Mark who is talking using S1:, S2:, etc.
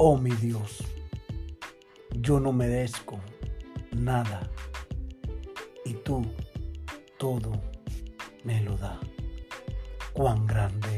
S1: Oh mi Dios, yo no merezco nada y tú todo me lo da. Cuán grande.